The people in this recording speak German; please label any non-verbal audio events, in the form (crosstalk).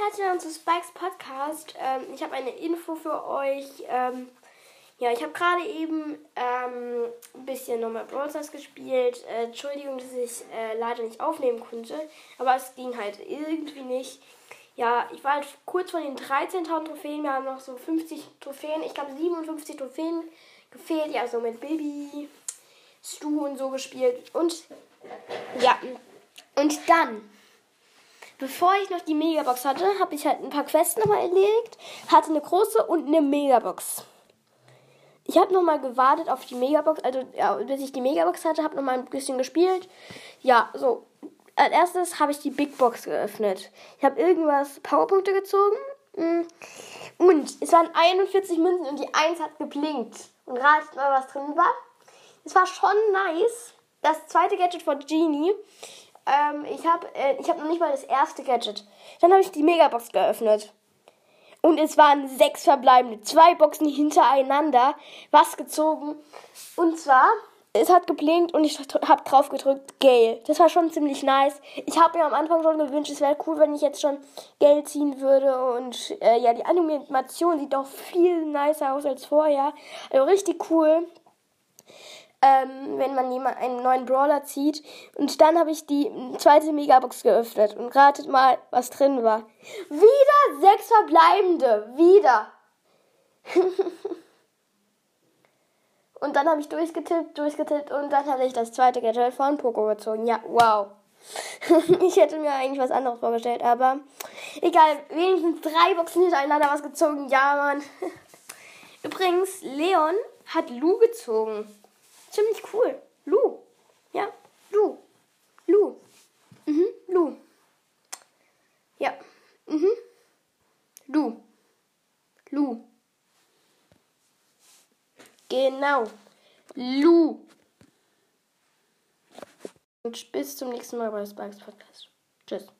herzlich willkommen zu Spikes Podcast. Ähm, ich habe eine Info für euch. Ähm, ja, ich habe gerade eben ähm, ein bisschen nochmal Brawl Stars gespielt. Äh, Entschuldigung, dass ich äh, leider nicht aufnehmen konnte, aber es ging halt irgendwie nicht. Ja, ich war halt kurz vor den 13.000 Trophäen. Wir haben noch so 50 Trophäen. Ich glaube 57 Trophäen gefehlt. Ja, so mit Baby, Stu und so gespielt. Und ja, und dann bevor ich noch die Megabox hatte, habe ich halt ein paar Quests nochmal erledigt. Hatte eine große und eine Megabox. Ich habe nochmal gewartet auf die Megabox, also ja, bis ich die Megabox hatte, habe nochmal ein bisschen gespielt. Ja, so. Als erstes habe ich die Big Box geöffnet. Ich habe irgendwas Powerpunkte gezogen. Mm. Und es waren 41 Münzen und die 1 hat geblinkt. Und ratet mal, was drin war. Es war schon nice. Das zweite Gadget von Genie ähm, ich habe äh, hab noch nicht mal das erste Gadget. Dann habe ich die Megabox geöffnet. Und es waren sechs verbleibende. Zwei Boxen hintereinander. Was gezogen. Und zwar, es hat geblinkt und ich habe drauf gedrückt, Gale. Das war schon ziemlich nice. Ich habe mir am Anfang schon gewünscht, es wäre cool, wenn ich jetzt schon Geld ziehen würde. Und äh, ja, die Animation sieht doch viel nicer aus als vorher. Also richtig cool ähm, wenn man jemand einen neuen Brawler zieht. Und dann habe ich die zweite Megabox geöffnet und ratet mal, was drin war. Wieder sechs verbleibende. Wieder. (laughs) und dann habe ich durchgetippt, durchgetippt und dann hatte ich das zweite Gadget von Poco gezogen. Ja, wow. (laughs) ich hätte mir eigentlich was anderes vorgestellt, aber egal, wenigstens drei Boxen hintereinander was gezogen. Ja, Mann. (laughs) Übrigens, Leon hat Lu gezogen. Ziemlich cool. Lu. Ja, Lu. Lu. Mhm, Lu. Ja. Mhm. Lu. Lu. Genau. Lu. Und bis zum nächsten Mal bei Spikes Podcast. Tschüss.